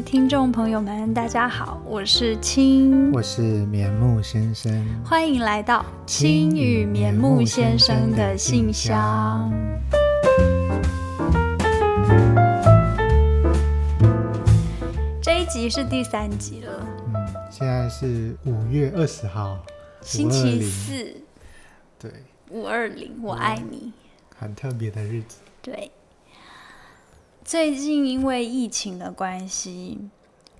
位听众朋友们，大家好，我是青，我是棉木先生，欢迎来到青与棉木先生的信箱。这一集是第三集了，嗯，现在是五月二十号，星期四，对，五二零，我爱你，很特别的日子，对。最近因为疫情的关系，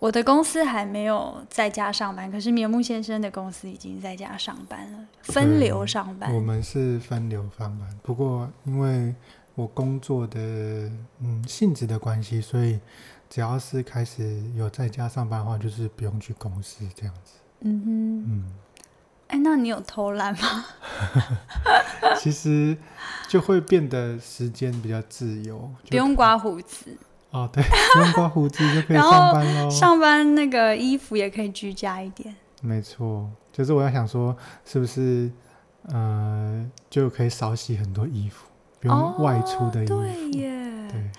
我的公司还没有在家上班，可是棉木先生的公司已经在家上班了，分流上班。我们是分流上班，不过因为我工作的嗯性质的关系，所以只要是开始有在家上班的话，就是不用去公司这样子。嗯哼，嗯。哎，那你有偷懒吗？其实就会变得时间比较自由，不用刮胡子。哦，对，不用刮胡子就可以上班喽。上班那个衣服也可以居家一点。没错，就是我要想说，是不是呃就可以少洗很多衣服，不用外出的衣服。哦、对耶。对。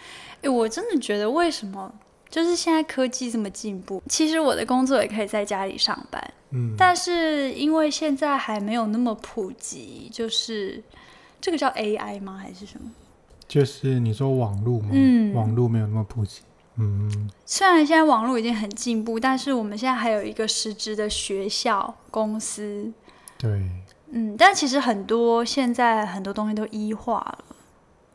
哎，我真的觉得为什么？就是现在科技这么进步，其实我的工作也可以在家里上班。嗯，但是因为现在还没有那么普及，就是这个叫 AI 吗？还是什么？就是你说网络吗？嗯，网络没有那么普及。嗯，虽然现在网络已经很进步，但是我们现在还有一个实质的学校、公司。对。嗯，但其实很多现在很多东西都医化了。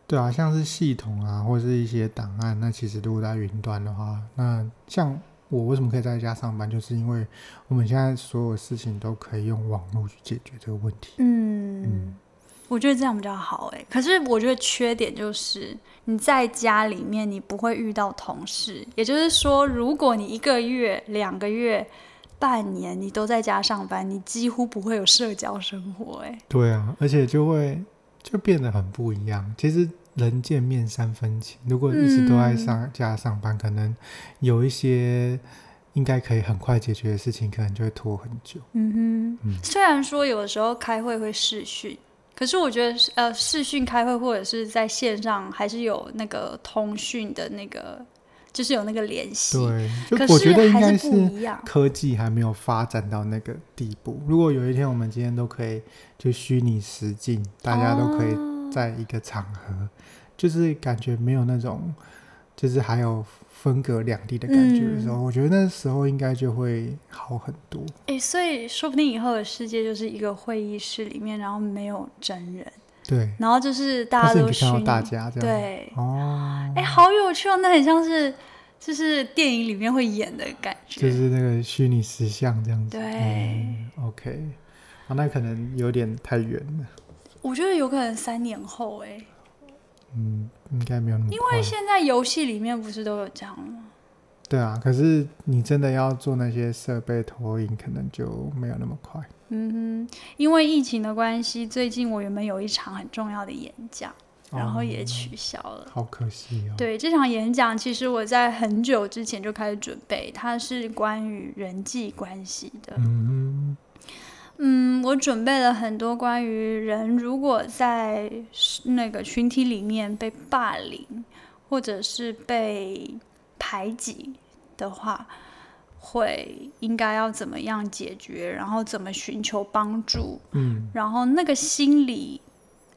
对啊，像是系统啊，或者是一些档案，那其实如果在云端的话，那像我为什么可以在家上班，就是因为我们现在所有事情都可以用网络去解决这个问题。嗯，嗯，我觉得这样比较好哎。可是我觉得缺点就是你在家里面你不会遇到同事，也就是说，如果你一个月、两个月、半年你都在家上班，你几乎不会有社交生活哎。对啊，而且就会。就变得很不一样。其实人见面三分情，如果一直都在上家上班，嗯，可能有一些应该可以很快解决的事情，可能就会拖很久。嗯哼，嗯，虽然说有的时候开会会视讯，可是我觉得呃，视讯开会或者是在线上，还是有那个通讯的那个。就是有那个联系，对，就我觉得应该是科技还没有发展到那个地步。如果有一天我们今天都可以就虚拟实境，大家都可以在一个场合，哦，就是感觉没有那种，就是还有分隔两地的感觉的时候，嗯，我觉得那时候应该就会好很多。哎，所以说不定以后的世界就是一个会议室里面，然后没有真人。对，然后就是大家都虚拟，大家这样对哦，哎，好有趣哦，那很像是就是电影里面会演的感觉，就是那个虚拟实像这样子。对、嗯、，OK，啊，那可能有点太远了。我觉得有可能三年后，哎，嗯，应该没有那么快。因为现在游戏里面不是都有这样吗？对啊，可是你真的要做那些设备投影，可能就没有那么快。嗯哼，因为疫情的关系，最近我原本有一场很重要的演讲，然后也取消了，哦，好可惜哦。对，这场演讲，其实我在很久之前就开始准备，它是关于人际关系的。嗯，我准备了很多关于人如果在那个群体里面被霸凌，或者是被排挤的话。会应该要怎么样解决，然后怎么寻求帮助，嗯，然后那个心理，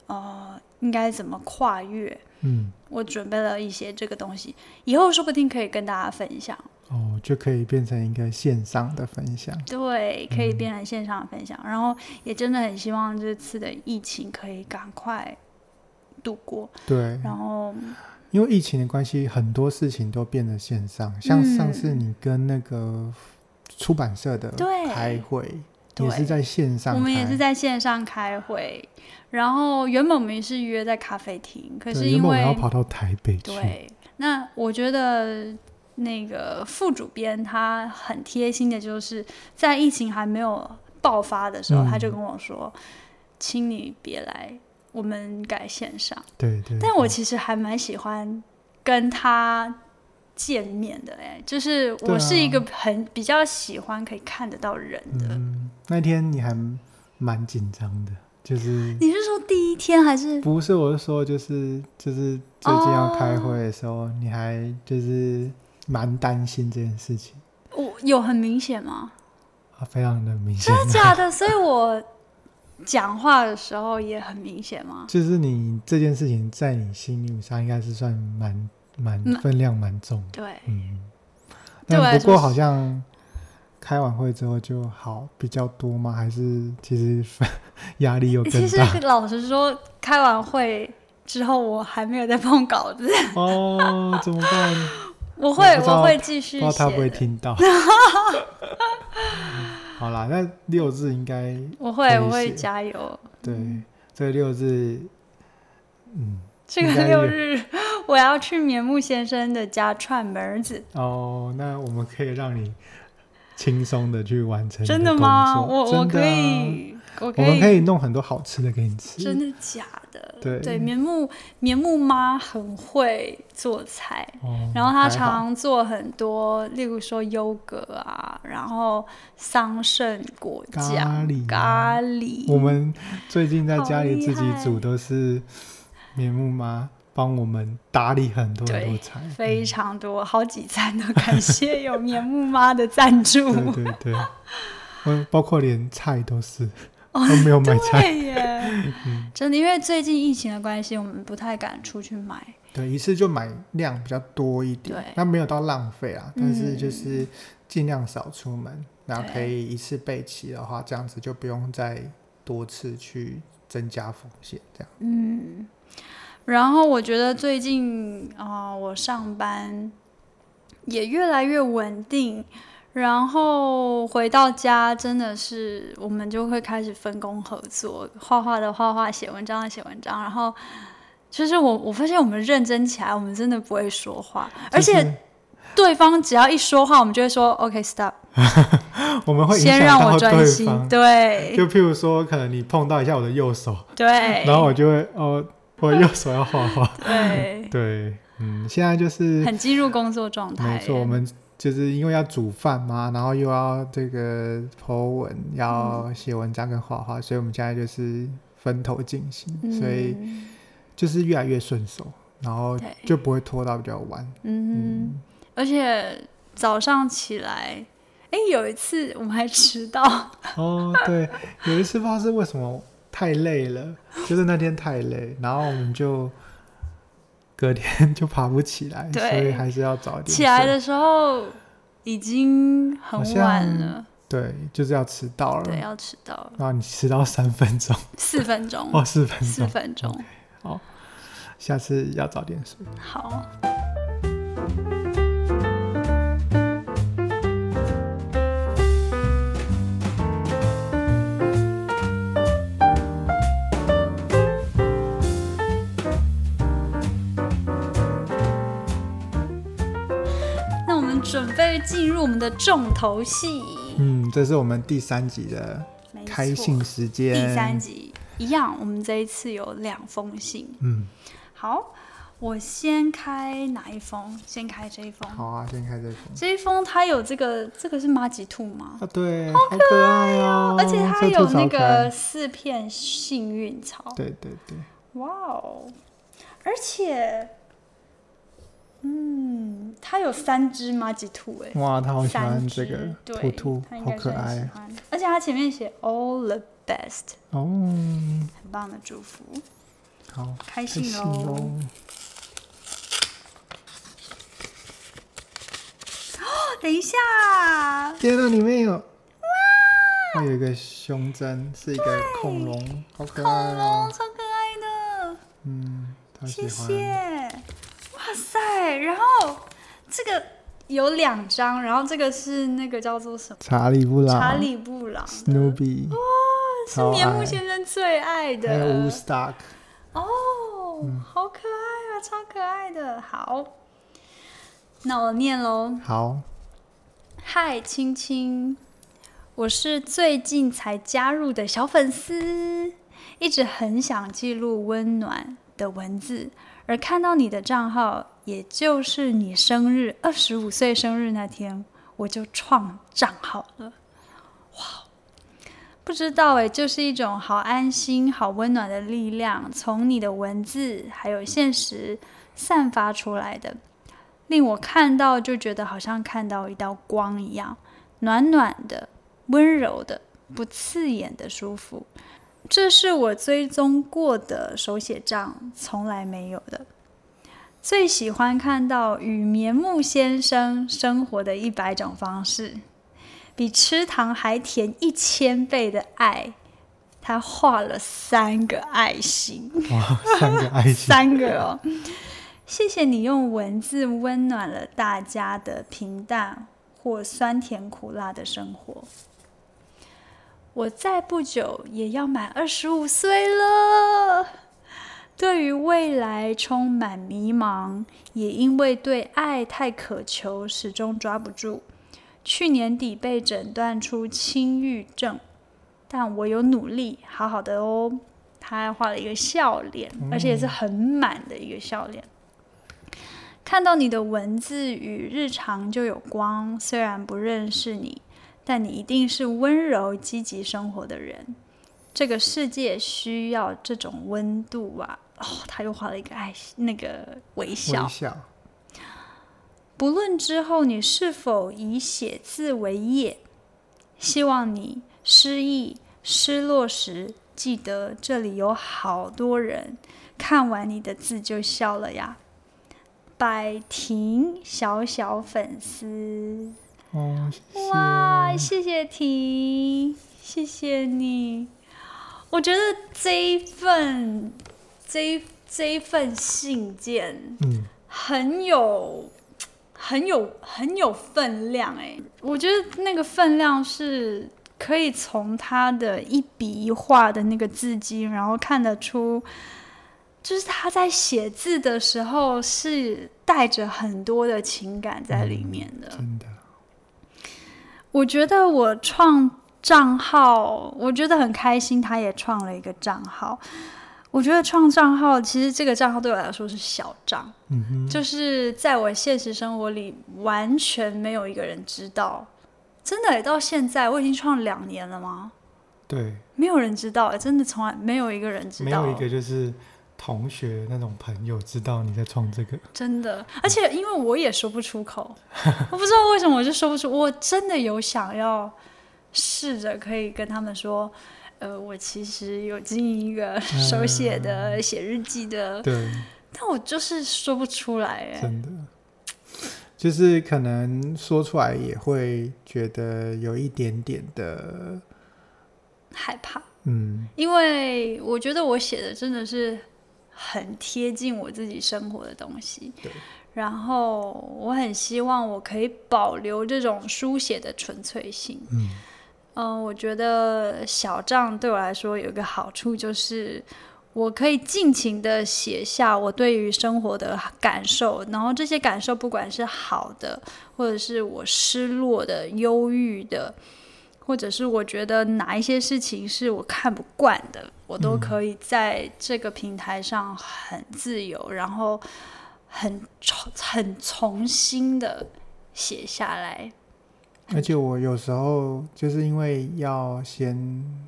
呃，应该怎么跨越，嗯，我准备了一些这个东西，以后说不定可以跟大家分享，哦，就可以变成一个线上的分享，对，可以变成线上的分享，嗯，然后也真的很希望这次的疫情可以赶快度过，对，然后。因为疫情的关系，很多事情都变得线上。像上次你跟那个出版社的开会，也是在线上。我们也是在线上开会。然后原本我们是约在咖啡厅，可是因为我要跑到台北去。对，那我觉得那个副主编他很贴心的，就是在疫情还没有爆发的时候，嗯、他就跟我说：“请你别来。”我们改线上，对对，对，但我其实还蛮喜欢跟他见面的，哎，就是我是一个很比较喜欢可以看得到人的。嗯，那天你还蛮紧张的，就是你是说第一天还是？不是，我是说就是就是最近要开会的时候，哦，你还就是蛮担心这件事情。我有很明显吗？啊，非常的明显。真的假的？所以我讲话的时候也很明显吗？就是你这件事情在你心里上应该是算蛮蛮分量蛮重。对，嗯。但不过好像开完会之后就好比较多吗？还是其实压力又更大？其实老实说，开完会之后我还没有在碰稿子。哦，怎么办？我会，我会继续。不知道他不会听到。好啦，那六日应该我会，我会加油。对，这个六日，嗯，这个六日我要去棉木先生的家串门子。哦，那我们可以让你轻松的去完成。真的吗？我我可以。我，我们可以弄很多好吃的给你吃。真的假的？对对，棉木棉木妈很会做菜，哦、然后她常做很多，例如说优格啊，然后桑葚果酱、咖喱、咖喱。我们最近在家里自己煮，都是棉木妈帮我们打理很多很多菜，非常多，好几餐都感谢有棉木妈的赞助。对 对对，嗯，包括连菜都是。都没有买菜，对耶，真的，因为最近疫情的关系，我们不太敢出去买。对，一次就买量比较多一点，那没有到浪费啊，但是就是尽量少出门，然后可以一次备齐的话，这样子就不用再多次去增加风险，这样。嗯，然后我觉得最近啊，我上班也越来越稳定。然后回到家，真的是我们就会开始分工合作，画画的画画，写文章的写文章。然后，就是我我发现我们认真起来，我们真的不会说话，而且对方只要一说话，我们就会说 OK stop。我们会先让我专心，对。就譬如说，可能你碰到一下我的右手，对，然后我就会哦，我右手要画画，对。对，嗯，现在就是很进入工作状态，没错，我们。就是因为要煮饭嘛，然后又要这个 po 文，要写文章跟画画，嗯、所以我们现在就是分头进行，嗯、所以就是越来越顺手，然后就不会拖到比较晚。嗯，嗯，而且早上起来，哎，有一次我们还迟到。哦，对，有一次不知道是为什么太累了，就是那天太累，然后我们就。隔天 就爬不起来，所以还是要早点起来的时候已经很晚了。对，就是要迟到了。对，要迟到了。然后你迟到三分钟，四分钟哦，四分钟，四分钟。好，下次要早点睡。好。准备进入我们的重头戏。嗯，这是我们第三集的开信时间。第三集一样，我们这一次有两封信。嗯，好，我先开哪一封？先开这一封。好啊，先开这一封。这一封它有这个，这个是马吉兔吗？啊，对，好可爱哦。而且它有那个四片幸运草。对对对。哇哦，而且。嗯，它有三只麻吉兔哎！哇，他好喜欢这个兔兔，好可爱。而且它前面写 All the best 哦，很棒的祝福。好，开信喽！哦，等一下，天哪，里面有哇，它有一个胸针，是一个恐龙，好可爱哦，超可爱的。嗯，谢谢。然后这个有两张，然后这个是那个叫做什么？查理布朗。查理布朗。Snoopy。哇，是棉木先生最爱的。还有 Woodstock。哦，嗯、好可爱啊，超可爱的。好，那我念喽。好。嗨，青青，我是最近才加入的小粉丝，一直很想记录温暖的文字。而看到你的账号，也就是你生日二十五岁生日那天，我就创账号了。哇，不知道诶，就是一种好安心、好温暖的力量，从你的文字还有现实散发出来的。令我看到就觉得好像看到一道光一样，暖暖的、温柔的、不刺眼的舒服。这是我追踪过的手写账从来没有的。最喜欢看到与棉木先生生活的一百种方式，比吃糖还甜一千倍的爱。他画了三个爱心，哇，三个爱心，三个哦。谢谢你用文字温暖了大家的平淡或酸甜苦辣的生活。我再不久也要满二十五岁了，对于未来充满迷茫，也因为对爱太渴求，始终抓不住。去年底被诊断出轻郁症，但我有努力，好好的哦。他还画了一个笑脸，而且也是很满的一个笑脸。看到你的文字与日常就有光，虽然不认识你，但你一定是温柔积极生活的人。这个世界需要这种温度啊！哦，他又画了一个爱心，那个微笑。微笑。不论之后你是否以写字为业，希望你失意、失落时，记得这里有好多人看完你的字就笑了呀。百婷小小粉丝哦，谢谢哇，谢谢婷，谢谢你。我觉得这一份这一这一份信件，嗯，很有很有很有分量哎。我觉得那个分量是可以从他的一笔一画的那个字迹，然后看得出。就是他在写字的时候是带着很多的情感在里面的。嗯，真的。我觉得我创账号，我觉得很开心。他也创了一个账号。我觉得创账号，其实这个账号对我来说是小账，嗯哼，就是在我现实生活里完全没有一个人知道。真的，到现在我已经创两年了吗？对，没有人知道，真的从来没有一个人知道，没有一个就是。同学那种朋友知道你在创这个，真的，而且因为我也说不出口，我不知道为什么我就说不出。我真的有想要试着可以跟他们说，呃，我其实有经营一个手写的写日记的，对，但我就是说不出来，哎，真的，就是可能说出来也会觉得有一点点的害怕，嗯，因为我觉得我写的真的是。很贴近我自己生活的东西，对。然后我很希望我可以保留这种书写的纯粹性。嗯，呃，我觉得小账对我来说有一个好处，就是我可以尽情的写下我对于生活的感受，然后这些感受不管是好的，或者是我失落的、忧郁的。或者是我觉得哪一些事情是我看不惯的，我都可以在这个平台上很自由，嗯、然后很重很重新的写下来。而且我有时候就是因为要先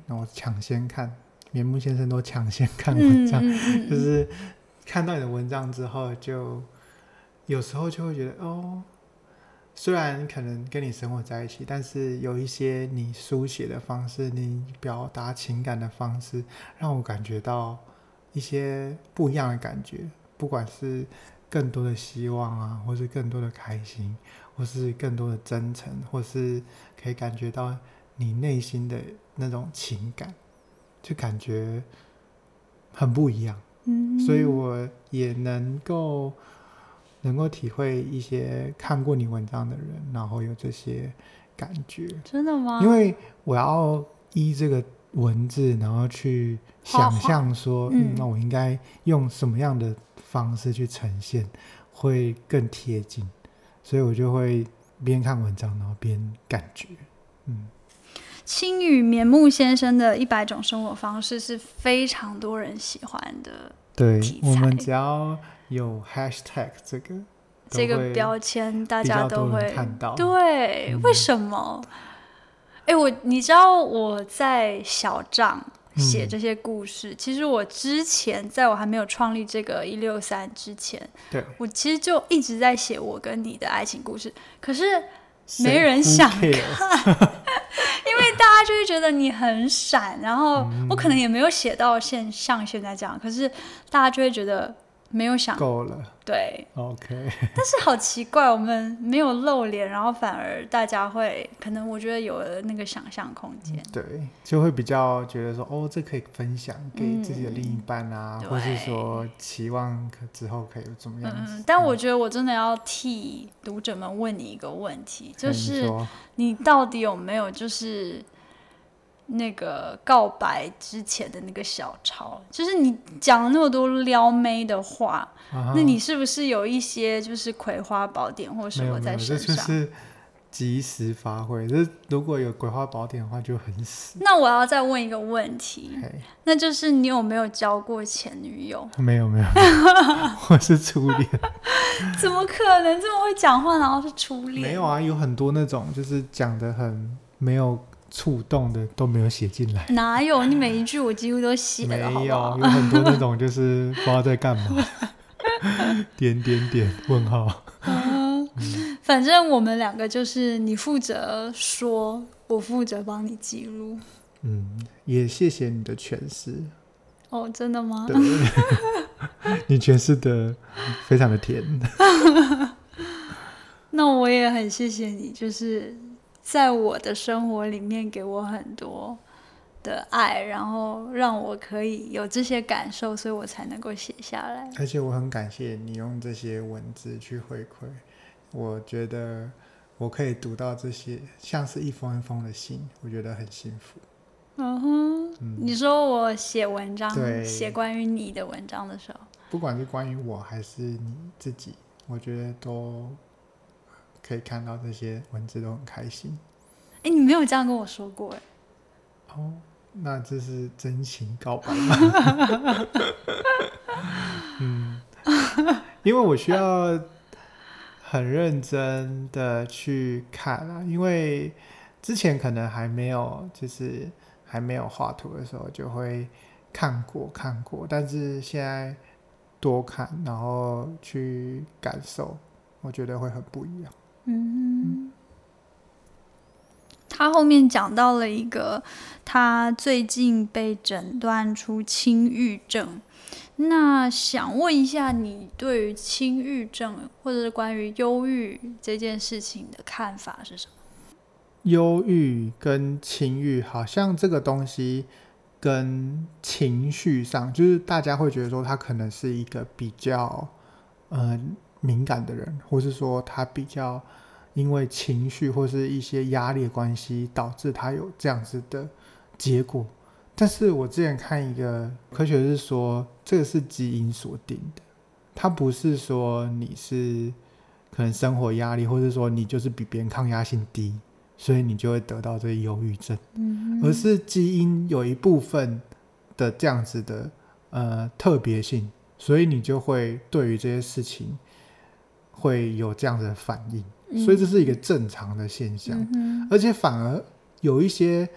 我抢先看，棉木先生都抢先看文章，就是看到你的文章之后，就有时候就会觉得哦。虽然可能跟你生活在一起，但是有一些你书写的方式，你表达情感的方式，让我感觉到一些不一样的感觉。不管是更多的希望啊，或是更多的开心，或是更多的真诚，或是可以感觉到你内心的那种情感，就感觉很不一样。嗯，所以我也能够。能够体会一些看过你文章的人，然后有这些感觉，真的吗？因为我要依这个文字，然后去想象说，嗯，嗯，那我应该用什么样的方式去呈现，会更贴近，所以我就会边看文章，然后边感觉，嗯。青羽棉木先生的一百种生活方式是非常多人喜欢的，对，我们只要。有 hashtag 这个这个标签，大家都会看到。对，嗯、为什么？哎，我你知道我在小账，写这些故事。嗯、其实我之前在我还没有创立这个一六三之前，对我其实就一直在写我跟你的爱情故事，可是没人想看，因为大家就会觉得你很闪，然后我可能也没有写到现像现在这样，可是大家就会觉得。没有想够了，对，OK。但是好奇怪，我们没有露脸，然后反而大家会可能我觉得有了那个想象空间，对，就会比较觉得说，哦，这可以分享给自己的另一半啊，嗯、或是说期望可之后可以有怎么样子。嗯，但我觉得我真的要替读者们问你一个问题，就是你到底有没有就是。那个告白之前的那个小抄，就是你讲了那么多撩妹的话，啊、那你是不是有一些就是葵花宝典或什么在身上？这就是即时发挥。这如果有葵花宝典的话，就很死。那我要再问一个问题，那就是你有没有交过前女友？没有，没有，我是初恋。怎么可能这么会讲话，然后是初恋？没有啊，有很多那种就是讲的很没有。触动的都没有写进来，哪有？你每一句我几乎都写了，没有，有很多那种就是不知道在干嘛，点点点问号。嗯，反正我们两个就是你负责说，我负责帮你记录。嗯，也谢谢你的诠释。哦，真的吗？对，你诠释的非常的甜。那我也很谢谢你，就是。在我的生活里面，给我很多的爱，然后让我可以有这些感受，所以我才能够写下来。而且我很感谢你用这些文字去回馈，我觉得我可以读到这些像是一封一封的信，我觉得很幸福。嗯哼，嗯，你说我写文章，写关于你的文章的时候，不管是关于我还是你自己，我觉得都。可以看到这些文字都很开心。哎，你没有这样跟我说过哎。哦，那这是真情告白吗？嗯，因为我需要很认真的去看啊，因为之前可能还没有，就是还没有画图的时候就会看过看过，但是现在多看，然后去感受，我觉得会很不一样。嗯，他后面讲到了一个，他最近被诊断出轻郁症。那想问一下，你对于轻郁症或者是关于忧郁这件事情的看法是什么？忧郁跟轻郁，好像这个东西跟情绪上，就是大家会觉得说他可能是一个比较，呃敏感的人，或是说他比较因为情绪或是一些压力关系，导致他有这样子的结果。但是我之前看一个科学是说，这个是基因所定的，它不是说你是可能生活压力，或是说你就是比别人抗压性低，所以你就会得到这个忧郁症，嗯，而是基因有一部分的这样子的呃特别性，所以你就会对于这些事情。会有这样子的反应，所以这是一个正常的现象，嗯、而且反而有一些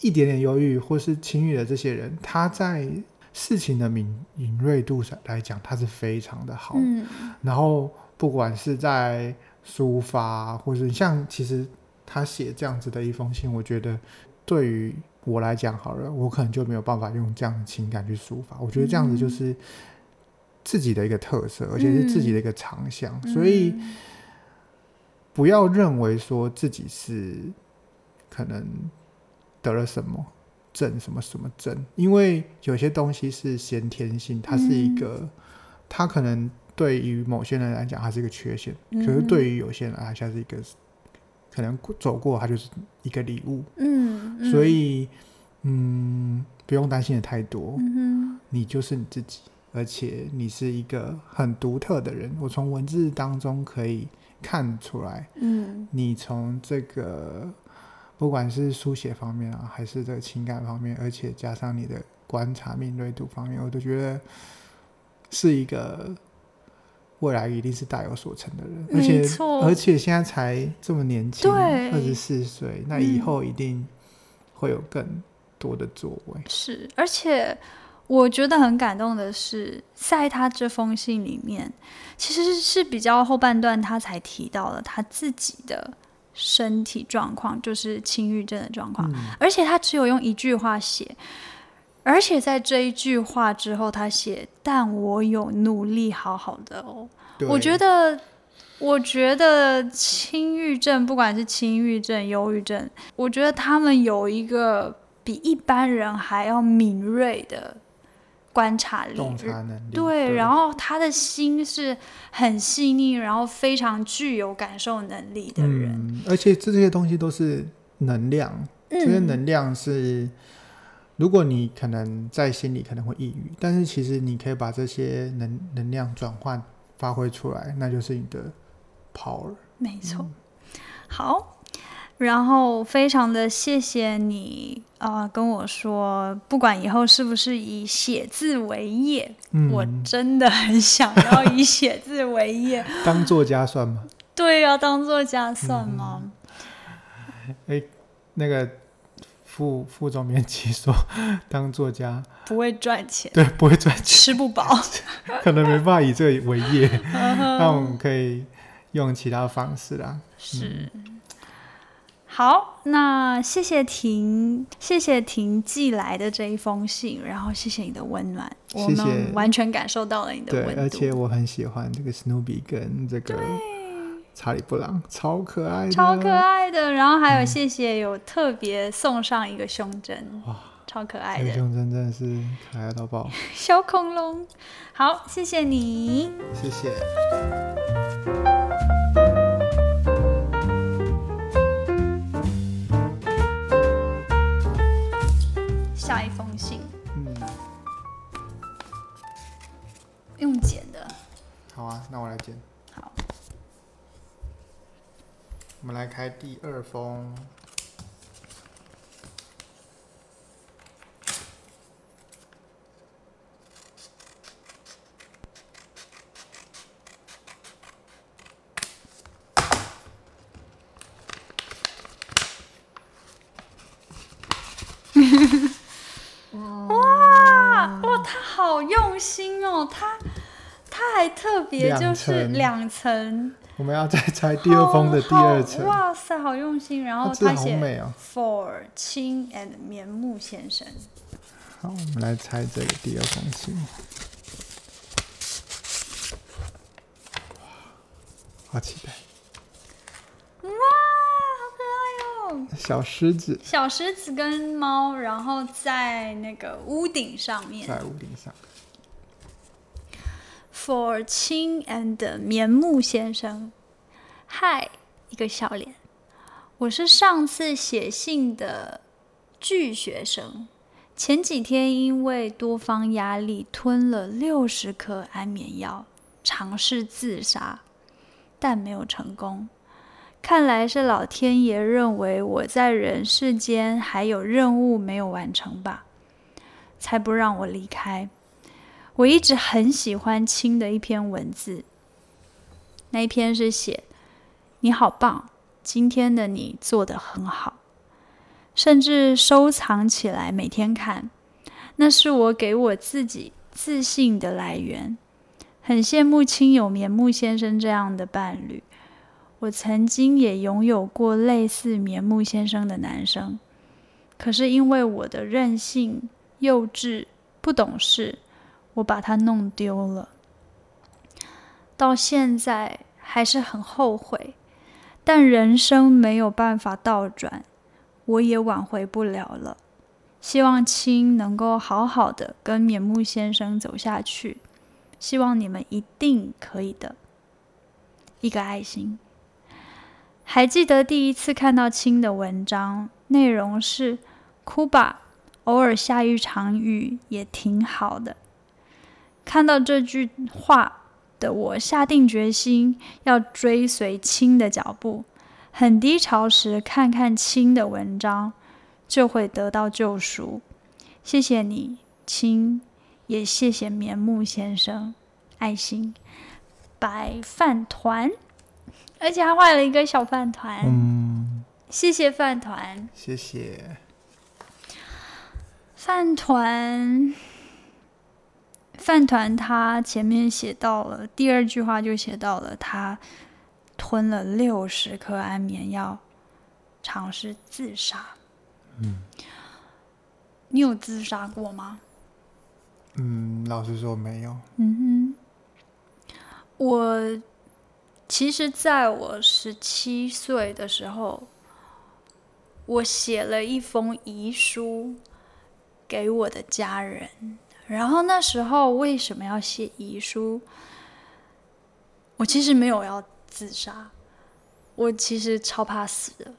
一点点忧郁或是轻郁的这些人，他在事情的敏敏锐度上来讲，他是非常的好。嗯、然后不管是在抒发，或是像其实他写这样子的一封信，我觉得对于我来讲好了，我可能就没有办法用这样的情感去抒发。我觉得这样子就是。自己的一个特色，而且是自己的一个长项，嗯、所以不要认为说自己是可能得了什么症，什么什么症，因为有些东西是先天性，它是一个，嗯、它可能对于某些人来讲，它是一个缺陷，可是对于有些人来讲，它是一个可能走过，它就是一个礼物。所以嗯，不用担心的太多，嗯、你就是你自己。而且你是一个很独特的人，我从文字当中可以看出来。嗯，你从这个不管是书写方面啊，还是这个情感方面，而且加上你的观察敏锐度方面，我都觉得是一个未来一定是大有所成的人。而且，而且现在才这么年轻，二十四岁，那以后一定会有更多的作为。是，而且我觉得很感动的是，在他这封信里面，其实是比较后半段他才提到了他自己的身体状况，就是轻郁症的状况，嗯、而且他只有用一句话写。而且在这一句话之后，他写：“但我有努力好好的哦。”我觉得，我觉得轻郁症，不管是轻郁症、忧郁症，我觉得他们有一个比一般人还要敏锐的观察力、洞察能力。对，对，然后他的心是很细腻，然后非常具有感受能力的人。嗯，而且这些东西都是能量，这些能量是。嗯如果你可能在心里可能会抑郁，但是其实你可以把这些能能量转换发挥出来，那就是你的 power。没错。嗯、好，然后非常的谢谢你啊、呃，跟我说，不管以后是不是以写字为业，嗯、我真的很想要以写字为业。当作家算吗？对呀、啊，当作家算吗？哎、嗯，那个。副副总编辑说：“当作家不会赚钱，对，不会赚钱，吃不饱，可能没办法以这个为业。那我们可以用其他方式啦。是，嗯、好，那谢谢婷，谢谢婷寄来的这一封信，然后谢谢你的温暖，谢谢，我们完全感受到了你的温暖。对，而且我很喜欢这个史努比跟这个。”查理布朗超可爱的，超可爱的。然后还有谢谢有特别送上一个胸针，哇、嗯，超可爱的。这个、胸针真的是可爱到爆。小恐龙，好，谢谢你，谢谢。用剪的。好啊，那我来剪。好我们来开第二封。哇哇，他好用心哦，他他还特别就是两层。我们要再拆第二封的第二层。哇塞，好用心！然后他写、哦、For 青 and 棉木先生。好，我们来拆这个第二封信。哇，好期待！哇，好可爱哦！小狮子，小狮子跟猫，然后在那个屋顶上面，在屋顶上。For 青 and 棉木先生，嗨，一个笑脸。我是上次写信的巨学生，前几天因为多方压力吞了六十颗安眠药，尝试自杀，但没有成功。看来是老天爷认为我在人世间还有任务没有完成吧，才不让我离开。我一直很喜欢青的一篇文字，那一篇是写“你好棒，今天的你做得很好”，甚至收藏起来每天看，那是我给我自己自信的来源。很羡慕青有棉木先生这样的伴侣，我曾经也拥有过类似棉木先生的男生，可是因为我的任性、幼稚、不懂事。我把它弄丢了，到现在还是很后悔，但人生没有办法倒转，我也挽回不了了。希望青能够好好的跟棉木先生走下去，希望你们一定可以的。一个爱心。还记得第一次看到青的文章，内容是哭吧，偶尔下一场雨也挺好的。看到这句话的我，下定决心要追随青的脚步。很低潮时，看看青的文章，就会得到救赎。谢谢你，青，也谢谢棉木先生。爱心白饭团，而且还画了一个小饭团。嗯，谢谢饭团。谢谢。饭团，饭团，他前面写到了第二句话就写到了他吞了六十颗安眠药，尝试自杀。嗯，你有自杀过吗？嗯，老实说没有。嗯哼，我其实在我十七岁的时候，我写了一封遗书给我的家人。然后那时候为什么要写遗书？我其实没有要自杀，我其实超怕死的。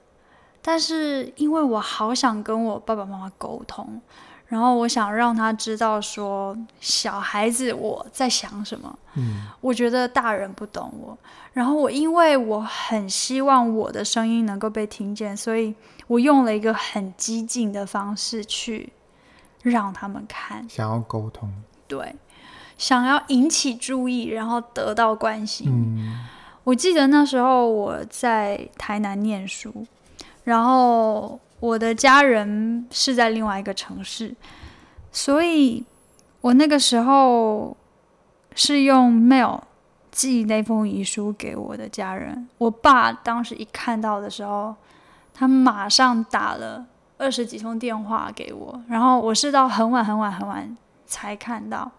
但是因为我好想跟我爸爸妈妈沟通。然后我想让他知道，说小孩子我在想什么。嗯，我觉得大人不懂我。然后我因为我很希望我的声音能够被听见，所以我用了一个很激进的方式去让他们看。想要沟通。对，想要引起注意，然后得到关心。嗯，我记得那时候我在台南念书，然后。我的家人是在另外一个城市，所以我那个时候是用 mail 寄那封遗书给我的家人。我爸当时一看到的时候，他马上打了二十几通电话给我，然后我是到很晚很晚很晚才看到。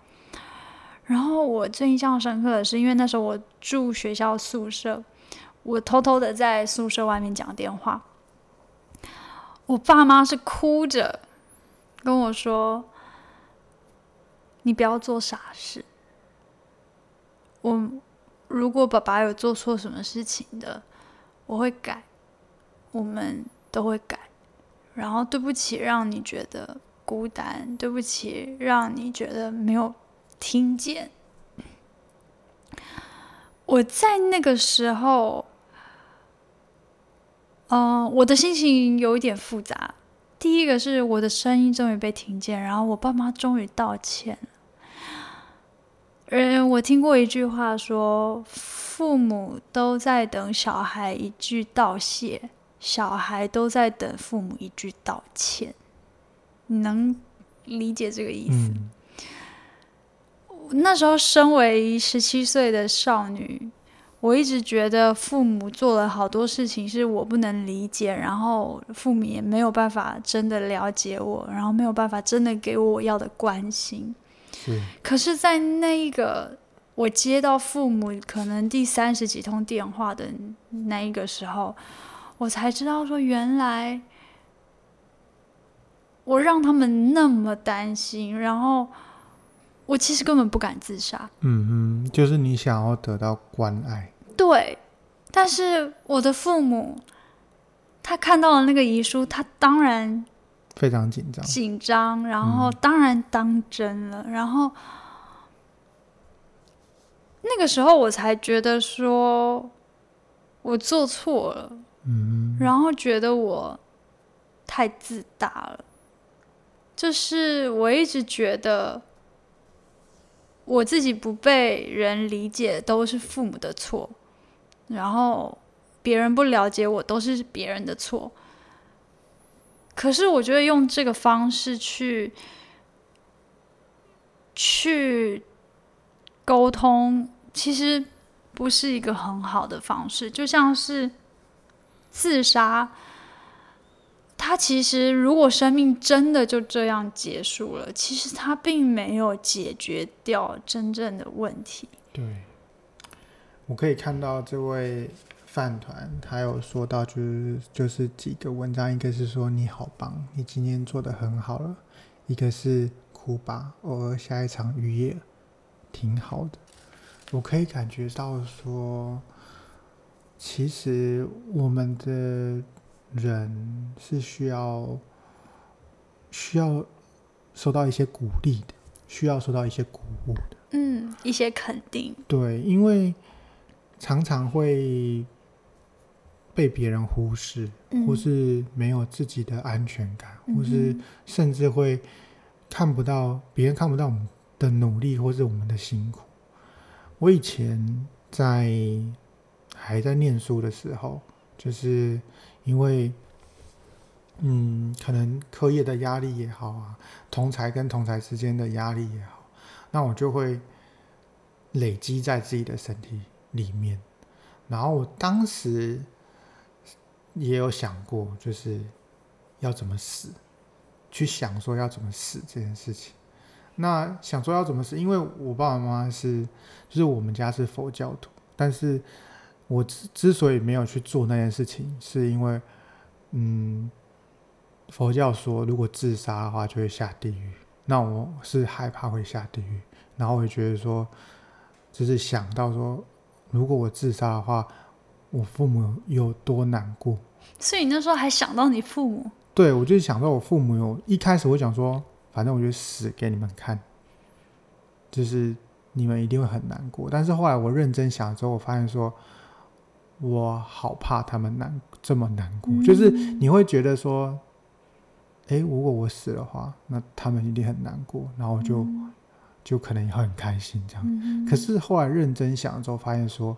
然后我最印象深刻的是，因为那时候我住学校宿舍，我偷偷的在宿舍外面讲电话。我爸妈是哭着跟我说：“你不要做傻事。我如果爸爸有做错什么事情的，我会改，我们都会改。然后对不起，让你觉得孤单，对不起，让你觉得没有听见。我在那个时候。”嗯、我的心情有一点复杂。第一个是我的声音终于被听见，然后我爸妈终于道歉。嗯，我听过一句话说，父母都在等小孩一句道谢，小孩都在等父母一句道歉。你能理解这个意思？嗯。那时候，身为十七岁的少女。我一直觉得父母做了好多事情是我不能理解，然后父母也没有办法真的了解我，然后没有办法真的给我我要的关心。是。可是，在那一个我接到父母可能第三十几通电话的那一个时候，我才知道说，原来我让他们那么担心，然后。我其实根本不敢自杀。嗯哼，就是你想要得到关爱。对，但是我的父母，他看到了那个遗书，他当然非常紧张，紧张，然后当然当真了，嗯、然后那个时候我才觉得说，我做错了，嗯，然后觉得我太自大了，就是我一直觉得。我自己不被人理解都是父母的错，然后别人不了解我都是别人的错。可是我觉得用这个方式去去沟通，其实不是一个很好的方式，就像是自杀。他其实，如果生命真的就这样结束了，其实他并没有解决掉真正的问题。对，我可以看到这位饭团，他有说到，就是就是几个文章，一个是说你好棒，你今天做得很好了；一个是哭吧，偶尔下一场雨也挺好的。我可以感觉到说，其实我们的。人是需要需要受到一些鼓励的，需要受到一些鼓舞的，嗯，一些肯定。对，因为常常会被别人忽视，嗯，或是没有自己的安全感，嗯，或是甚至会看不到别人看不到我们的努力，或是我们的辛苦。我以前在还在念书的时候，就是。因为嗯，可能课业的压力也好啊，同才跟同才之间的压力也好，那我就会累积在自己的身体里面。然后我当时也有想过，就是要怎么死，去想说要怎么死这件事情。那想说要怎么死，因为我爸爸妈妈是，就是我们家是佛教徒，但是我之之所以没有去做那件事情，是因为，嗯。佛教说，如果自杀的话就会下地狱。那我是害怕会下地狱，然后我也觉得说，就是想到说，如果我自杀的话，我父母有多难过。所以你那时候还想到你父母？对，我就想到我父母有。一开始我想说，反正我就死给你们看，就是你们一定会很难过。但是后来我认真想之后，我发现说，我好怕他们难这么难过，嗯、就是你会觉得说。哎，如果我死的话，那他们一定很难过，然后就、嗯、就可能也会很开心这样。嗯、可是后来认真想之后，发现说，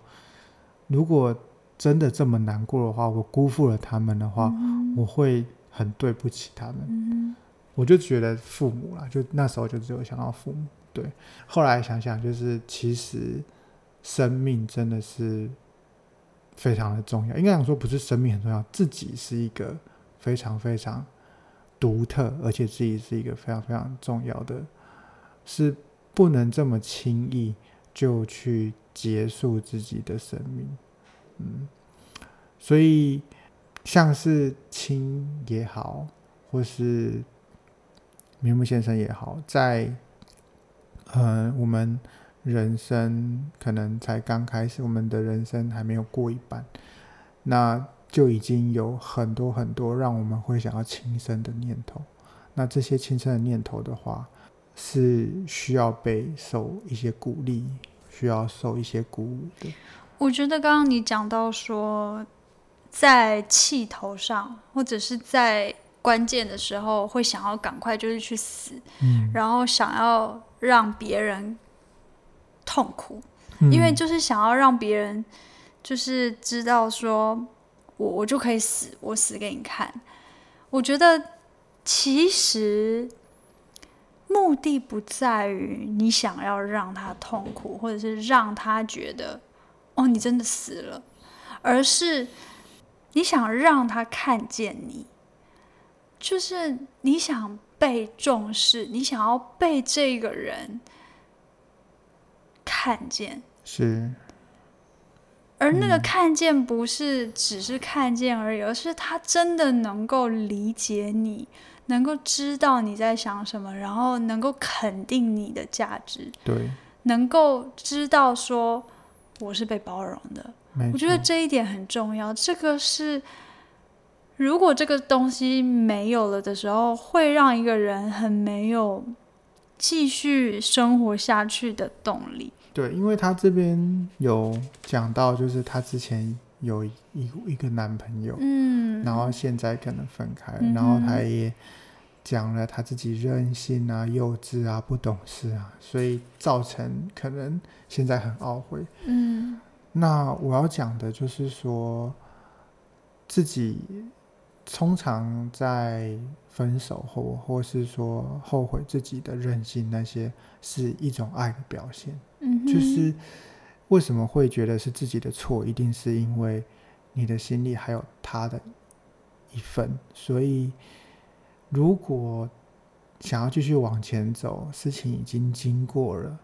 如果真的这么难过的话，我辜负了他们的话，嗯、我会很对不起他们。嗯、我就觉得父母啦，就那时候就只有想到父母。对，后来想想，就是其实生命真的是非常的重要。应该讲说，不是生命很重要，自己是一个非常非常。独特，而且自己是一个非常非常重要的，是不能这么轻易就去结束自己的生命。嗯，所以像是亲也好，或是明木先生也好，在呃我们人生可能才刚开始，我们的人生还没有过一半，那。就已经有很多很多让我们会想要轻生的念头，那这些轻生的念头的话，是需要被受一些鼓励，需要受一些鼓舞的。我觉得刚刚你讲到说，在气头上，或者是在关键的时候，会想要赶快就是去死，嗯，然后想要让别人痛苦，嗯，因为就是想要让别人就是知道说。我我就可以死，我死给你看。我觉得其实目的不在于你想要让他痛苦，或者是让他觉得哦，你真的死了，而是你想让他看见你，就是你想被重视，你想要被这个人看见。是。而那个看见不是只是看见而已，嗯、而是他真的能够理解你，能够知道你在想什么，然后能够肯定你的价值，对，能够知道说我是被包容的。我觉得这一点很重要。这个是如果这个东西没有了的时候，会让一个人很没有继续生活下去的动力。对，因为他这边有讲到，就是他之前有一一个男朋友，嗯，然后现在可能分开然后他也讲了他自己任性啊、幼稚啊、不懂事啊，所以造成可能现在很懊悔。嗯，那我要讲的就是说，自己通常在分手后，或是说后悔自己的任性，那些是一种爱的表现。嗯就是为什么会觉得是自己的错，一定是因为你的心里还有他的一份。所以，如果想要继续往前走，事情已经经过了，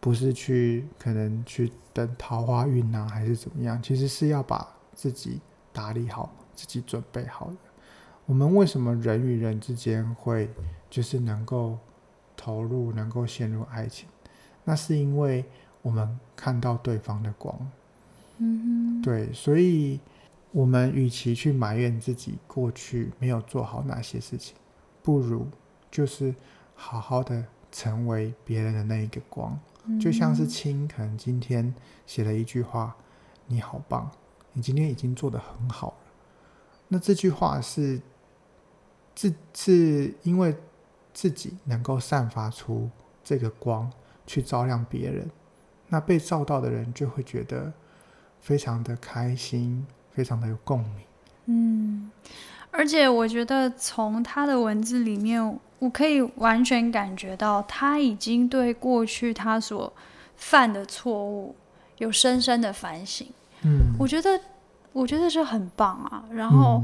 不是去可能去等桃花运啊，还是怎么样？其实是要把自己打理好，自己准备好的。我们为什么人与人之间会就是能够投入，能够陷入爱情？那是因为我们看到对方的光，嗯哼，对，所以我们与其去埋怨自己过去没有做好哪些事情，不如就是好好的成为别人的那一个光，就像是亲，可能今天写了一句话，你好棒，你今天已经做得很好了，那这句话是自是因为自己能够散发出这个光。去照亮别人，那被照到的人就会觉得非常的开心，非常的有共鸣。嗯，而且我觉得从他的文字里面，我可以完全感觉到他已经对过去他所犯的错误有深深的反省。嗯，我觉得，我觉得是很棒啊。然后，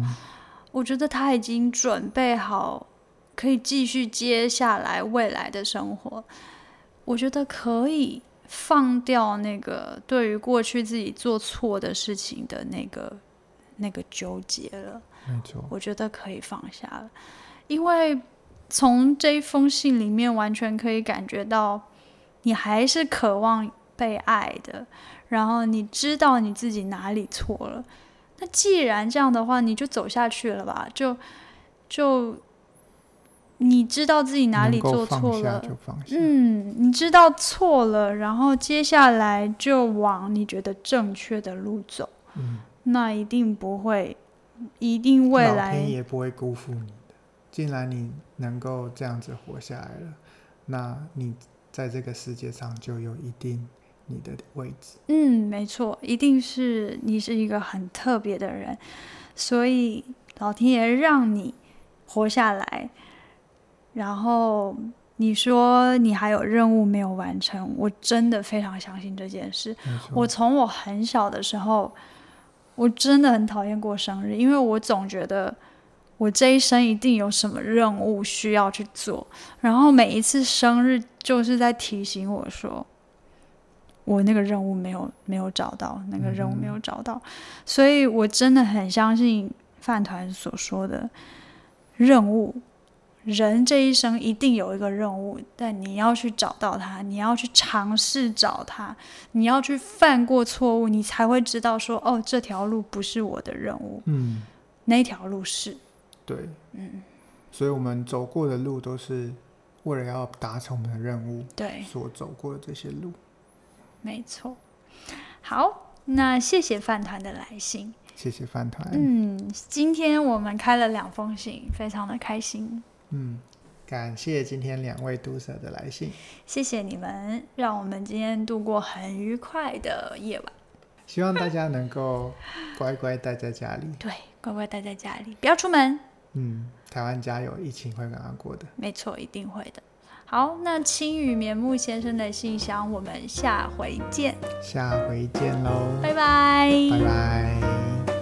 我觉得他已经准备好，可以继续接下来未来的生活。我觉得可以放掉那个对于过去自己做错的事情的那个那个纠结了。没错，我觉得可以放下了，因为从这一封信里面完全可以感觉到，你还是渴望被爱的。然后你知道你自己哪里错了，那既然这样的话，你就走下去了吧，就就你知道自己哪里做错了，嗯，你知道错了，然后接下来就往你觉得正确的路走，嗯，那一定不会，一定未来也不会辜负你的。既然你能够这样子活下来了，那你在这个世界上就有一定。你的位置，嗯，没错，一定是你是一个很特别的人，所以老天爷让你活下来。然后你说你还有任务没有完成，我真的非常相信这件事。我从我很小的时候，我真的很讨厌过生日，因为我总觉得我这一生一定有什么任务需要去做，然后每一次生日就是在提醒我说。我那个任务没有没有找到，那个任务没有找到，嗯、所以我真的很相信饭团所说的任务。人这一生一定有一个任务，但你要去找到它，你要去尝试找它，你要去犯过错误，你才会知道说，哦，这条路不是我的任务，嗯，那条路是，对，嗯，所以我们走过的路都是为了要达成我们的任务，对，所走过的这些路。没错，好，那谢谢饭团的来信，谢谢饭团。嗯，今天我们开了两封信，非常的开心。嗯，感谢今天两位读者的来信，谢谢你们，让我们今天度过很愉快的夜晚。希望大家能够乖乖待在家里，对，乖乖待在家里，不要出门。嗯，台湾加油，疫情会赶快过的。没错，一定会的。好，那青雨棉木先生的信箱，我们下回见。下回见喽，拜拜，拜拜。